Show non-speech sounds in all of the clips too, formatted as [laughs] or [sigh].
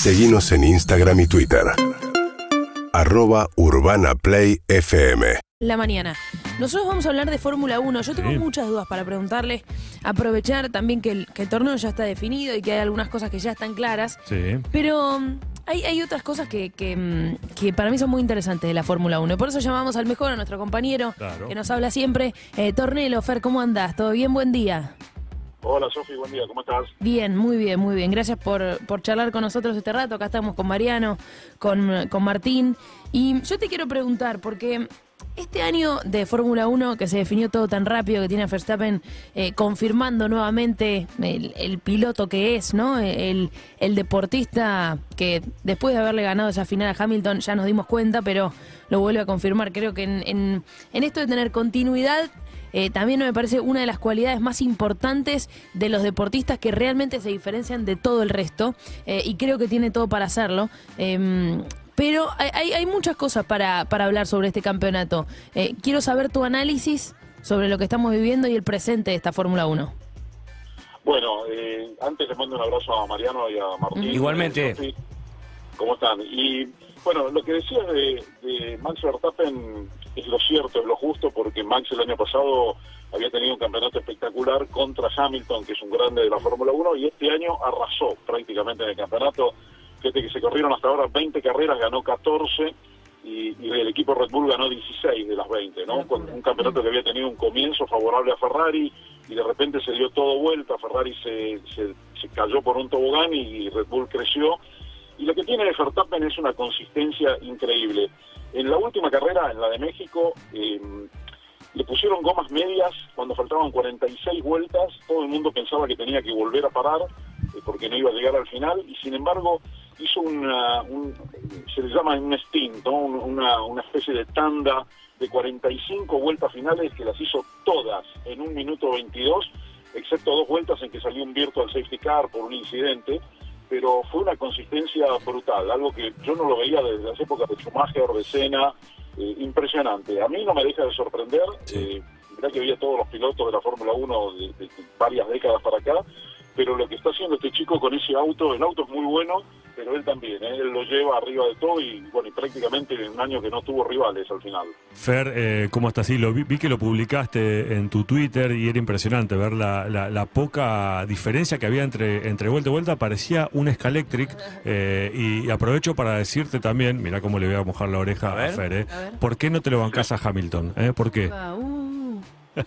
Seguimos en Instagram y Twitter. Arroba Urbana Play FM. La mañana. Nosotros vamos a hablar de Fórmula 1. Yo tengo Sí. muchas dudas para preguntarle. Aprovechar también que el, que el torneo ya está definido y que hay algunas cosas que ya están claras. Sí. Pero mm, hay, hay otras cosas que, que, mm, que para mí son muy interesantes de la Fórmula 1. Y por eso llamamos al mejor, a nuestro compañero, Claro. que nos habla siempre. Eh, Tornelo, Fer, ¿cómo andás? ¿Todo bien? Buen día. Hola Sofi, buen día, ¿cómo estás? Bien, muy bien, muy bien. Gracias por, por charlar con nosotros este rato. Acá estamos con Mariano, con, con Martín. Y yo te quiero preguntar, porque este año de Fórmula 1, que se definió todo tan rápido, que tiene a Verstappen eh, confirmando nuevamente el, piloto que es, ¿no? El, el deportista que después de haberle ganado esa final a Hamilton ya nos dimos cuenta, pero lo vuelve a confirmar. Creo que en, en esto de tener continuidad eh, también me parece una de las cualidades más importantes de los deportistas que realmente se diferencian de todo el resto eh, y creo que tiene todo para hacerlo. Em, pero hay, hay- hay muchas cosas para, para hablar sobre este campeonato. Eh, quiero saber tu análisis sobre lo que estamos viviendo y el presente de esta Fórmula 1. Bueno, eh, antes les mando un abrazo a Mariano y a Martín. Igualmente. ¿Cómo están? Y bueno, lo que decías de, de Max Verstappen es lo cierto, es lo justo, porque Max el año pasado había tenido un campeonato espectacular contra Hamilton, que es un grande de la Fórmula 1, y este año arrasó prácticamente en el campeonato. Fíjate que se corrieron hasta ahora 20 carreras, ganó 14 y, el equipo Red Bull ganó 16 de las 20, ¿no? Un campeonato que había tenido un comienzo favorable a Ferrari y de repente se dio todo vuelta, Ferrari se, se cayó por un tobogán y Red Bull creció. Y lo que tiene Verstappen es una consistencia increíble. En la última carrera, en la de México, eh, le pusieron gomas medias cuando faltaban 46 vueltas. Todo el mundo pensaba que tenía que volver a parar eh, porque no iba a llegar al final. Y sin embargo, hizo una, un, se le llama un stint, ¿no? Un- una, una especie de tanda de 45 vueltas finales que las hizo todas en un minuto 22, excepto dos vueltas en que salió un virtual safety car por un incidente pero fue una consistencia brutal, algo que yo no lo veía desde las épocas de Schumacher, de Senna, eh, impresionante. A mí no me deja de sorprender, eh, mirá que había todos los pilotos de la Fórmula 1 de, de- de varias décadas para acá, pero lo que está haciendo este chico con ese auto, el auto es muy bueno, pero él también, ¿eh? él lo lleva arriba de todo y bueno, y prácticamente en un año que no tuvo rivales al final. Fer, eh, ¿cómo estás? Sí, lo vi, vi que lo publicaste en tu Twitter y era impresionante ver la, la- la poca diferencia que había entre, entre vuelta y vuelta. Parecía un Scalectric. eh, y, y aprovecho para decirte también, mira cómo le voy a mojar la oreja A. Fer, eh. A. ¿Por qué no te lo bancás a Hamilton? eh? ¿Por qué?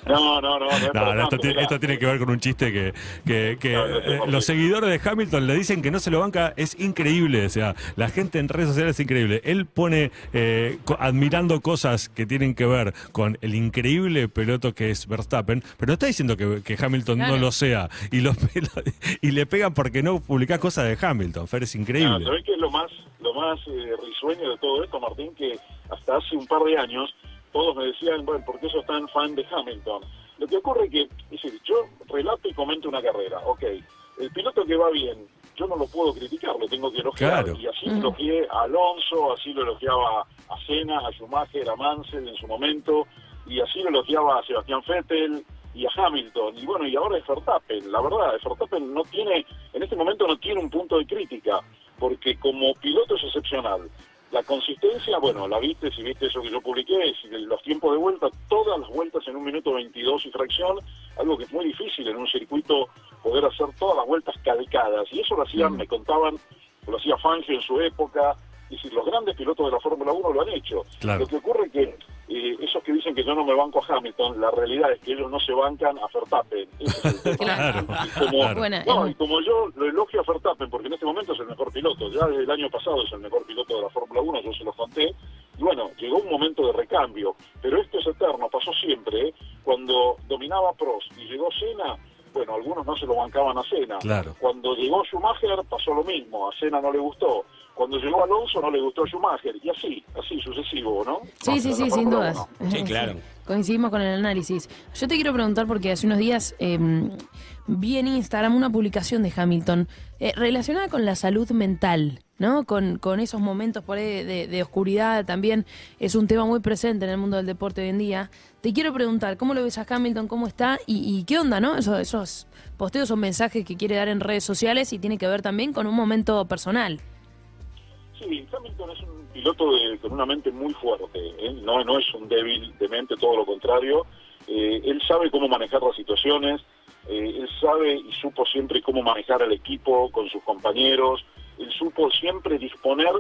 No, no, no, no, No, esto, tiene, esto tiene que ver con un chiste que, que- que, No, no sé eh, los seguidores de Hamilton le dicen que no se lo banca. Es increíble. O sea, la gente en redes sociales es increíble. Él pone eh, co- admirando cosas que tienen que ver con el increíble piloto que es Verstappen, pero no está diciendo que, que Hamilton Claro. no lo sea. Y, lo, [laughs] y le pegan porque no publicás cosas de Hamilton. Fer, es increíble. ¿Sabés qué es lo más, lo más eh, risueño de todo esto, Martín? Que hasta hace un par de años todos me decían, bueno, ¿por qué sos tan fan de Hamilton? Lo que ocurre que, es decir, yo relato y comento una carrera, ok, el piloto que va bien, yo no lo puedo criticar, lo tengo que elogiar. Claro. Y así elogié a Alonso, así lo elogiaba a Senna, a Schumacher, a Mansell en su momento, y así lo elogiaba a Sebastián Vettel y a Hamilton. Y bueno, y ahora es Verstappen. La verdad, Verstappen no tiene, en este momento no tiene un punto de crítica, porque como piloto es excepcional. La consistencia, bueno, la viste, si viste eso que yo publiqué, de los tiempos de vuelta, todas las vueltas en un minuto 22 y fracción, algo que es muy difícil en un circuito poder hacer todas las vueltas calcadas. Y eso lo hacían, me contaban, lo hacía Fangio en su época, y si los grandes pilotos de la Fórmula 1 lo han hecho. Claro. Lo que ocurre es que eh, esos que dicen que yo no me banco a Hamilton, la realidad es que ellos no se bancan a Verstappen. Es. [laughs] Claro. Y como, Claro. Buena, no, y como yo lo elogio a Verstappen, porque en este momento es el mejor piloto, ya desde el año pasado es el mejor piloto de la Fórmula 1, yo se lo conté, y bueno, llegó un momento de recambio, pero esto es eterno, pasó siempre, ¿eh? cuando dominaba Prost y llegó Senna, bueno, algunos no se lo bancaban a Senna. Claro. Cuando llegó Schumacher pasó lo mismo, a Senna no le gustó. Cuando llegó Alonso no le gustó Schumacher, y así, así sucesivo, ¿no? Sí, sí, sí, sin dudas. 1. Sí, claro. Coincidimos con el análisis. Yo te quiero preguntar porque hace unos días eh, vi en Instagram una publicación de Hamilton eh, relacionada con la salud mental, ¿no? Con, con esos momentos por ahí de, de oscuridad también es un tema muy presente en el mundo del deporte hoy en día. Te quiero preguntar, ¿cómo lo ves a Hamilton? ¿Cómo está? ¿Y, qué onda, no? Esos, esos posteos son mensajes que quiere dar en redes sociales y tiene que ver también con un momento personal. Sí, piloto de, con una mente muy fuerte, ¿eh? no, no es un débil de mente, todo lo contrario. Eh, él sabe cómo manejar las situaciones, eh, él sabe y supo siempre cómo manejar al equipo con sus compañeros, él supo siempre disponer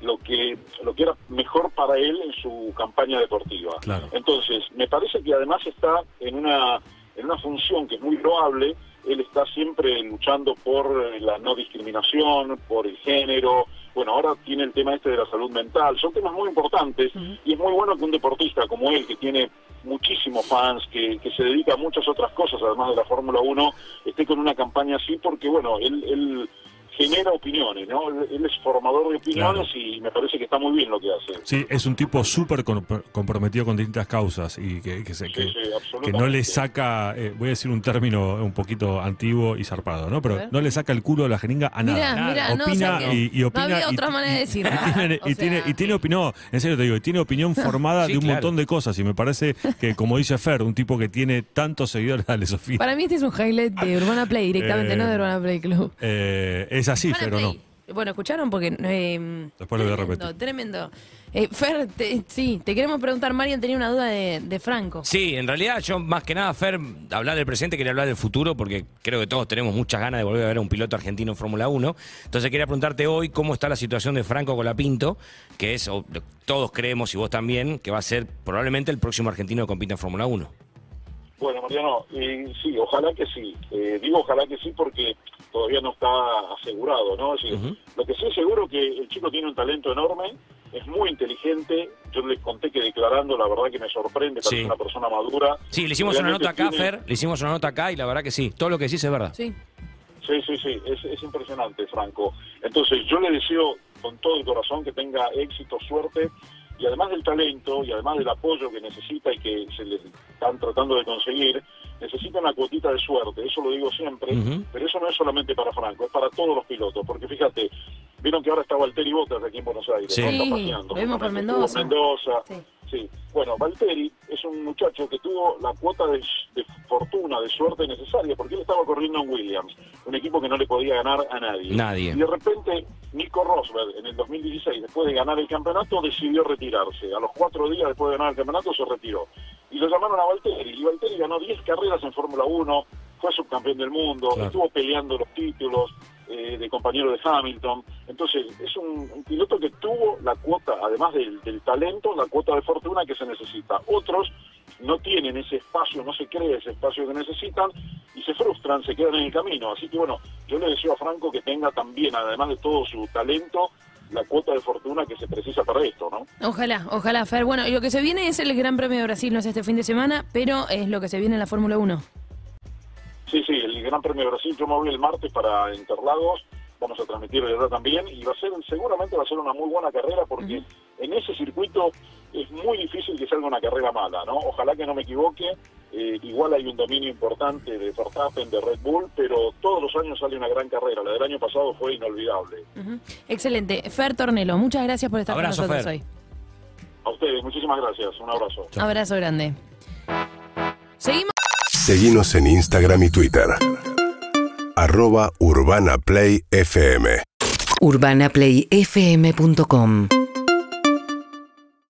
lo que lo que era mejor para él en su campaña deportiva. Claro. Entonces, me parece que además está en una en una función que es muy loable, él está siempre luchando por la no discriminación, por el género, bueno, ahora tiene el tema este de la salud mental, son temas muy importantes y es muy bueno que un deportista como él, que tiene muchísimos fans, que, que se dedica a muchas otras cosas, además de la Fórmula 1, esté con una campaña así, porque bueno, él, él genera opiniones, ¿no? Él es formador de opiniones y me parece que está muy bien lo que hace. Sí, es un tipo súper comprometido con distintas causas y que, que, se- Sí, que- sí, que absolutamente. no le saca, eh, voy a decir un término un poquito antiguo y zarpado, ¿no? Pero no le saca el culo a la jeringa a nada. mira, no, opina o sea y, y opina. no había y- otra manera de y- decirlo. [laughs] Y tiene, y tiene, y opinión, en serio te digo, y tiene opinión [laughs] formada Sí, de un claro. montón de cosas. Y me parece que, como dice Fer, un tipo que tiene tantos seguidores, [laughs] dale Sofía. Para mí este es un highlight de Urbana Play directamente, Eh, no de Urbana Play Club. Eh, es así, Fer, ¿o no? Play. Bueno, ¿escucharon? Porque... eh, Después lo voy a tremendo, repetir. Tremendo. Eh, Fer, te- sí, te queremos preguntar, Marian tenía una duda de, de Franco. Sí, en realidad yo más que nada, Fer, hablar del presente, quería hablar del futuro, porque creo que todos tenemos muchas ganas de volver a ver a un piloto argentino en Fórmula 1. Entonces quería preguntarte hoy cómo está la situación de Franco Colapinto, que es, o- todos creemos, y vos también, que va a ser probablemente el próximo argentino que compita en Fórmula 1. Bueno, Mariano, eh, sí, ojalá que sí. Eh, digo ojalá que sí porque todavía no está asegurado, ¿no? Es decir. Lo que sí es seguro que el chico tiene un talento enorme, es muy inteligente. Yo les conté que declarando, la verdad que me sorprende, Sí. una persona madura. Sí, le hicimos una nota acá, tiene- Fer, le hicimos una nota acá y la verdad que sí, todo lo que decís es verdad. Sí. Sí, sí, sí, es, es impresionante, Franco. Entonces, yo le deseo con todo el corazón que tenga éxito, suerte, y además del talento, y además del apoyo que necesita y que se le están tratando de conseguir, necesita una cuotita de suerte, eso lo digo siempre, pero eso no es solamente para Franco, es para todos los pilotos, porque fíjate, vieron que ahora está Valtteri Bottas aquí en Buenos Aires, Sí. ¿no? Está Sí, paseando, lo vimos por en Mendoza, Sí. Sí, bueno, Valtteri es un muchacho que tuvo la cuota de, de fortuna, de suerte necesaria, porque él estaba corriendo en Williams, un equipo que no le podía ganar a nadie. Nadie. Y de repente, Nico Rosberg, en el 2016, después de ganar el campeonato, decidió retirarse. A los cuatro días después de ganar el campeonato, se retiró. Y lo llamaron a Valtteri, y Valtteri ganó 10 carreras en Fórmula 1, fue subcampeón del mundo, Claro. estuvo peleando los títulos eh, de compañero de Hamilton. Entonces, es un, un piloto que tuvo la cuota, además del, del talento, la cuota de fortuna que se necesita. Otros no tienen ese espacio, no se cree ese espacio que necesitan y se frustran, se quedan en el camino. Así que bueno, yo le deseo a Franco que tenga también, además de todo su talento, la cuota de fortuna que se precisa para esto, ¿no? Ojalá, ojalá, Fer. Bueno, y lo que se viene es el Gran Premio de Brasil, no es este fin de semana, pero es lo que se viene en la Fórmula 1. Sí, sí, el Gran Premio de Brasil, yo me voy el martes para Interlagos, vamos a transmitir de verdad también, y va a ser, seguramente va a ser una muy buena carrera porque en ese circuito es muy difícil que salga una carrera mala, ¿no? Ojalá que no me equivoque, eh, igual hay un dominio importante de Verstappen, de Red Bull, pero todos los años sale una gran carrera, la del año pasado fue inolvidable. Excelente. Fer Tornelo, muchas gracias por estar Abrazo, con nosotros Fer. hoy. A ustedes, muchísimas gracias, un abrazo. Abrazo grande. Seguimos. Seguinos en Instagram y Twitter. Arroba Urbana Play FM. urbanaplayfm.com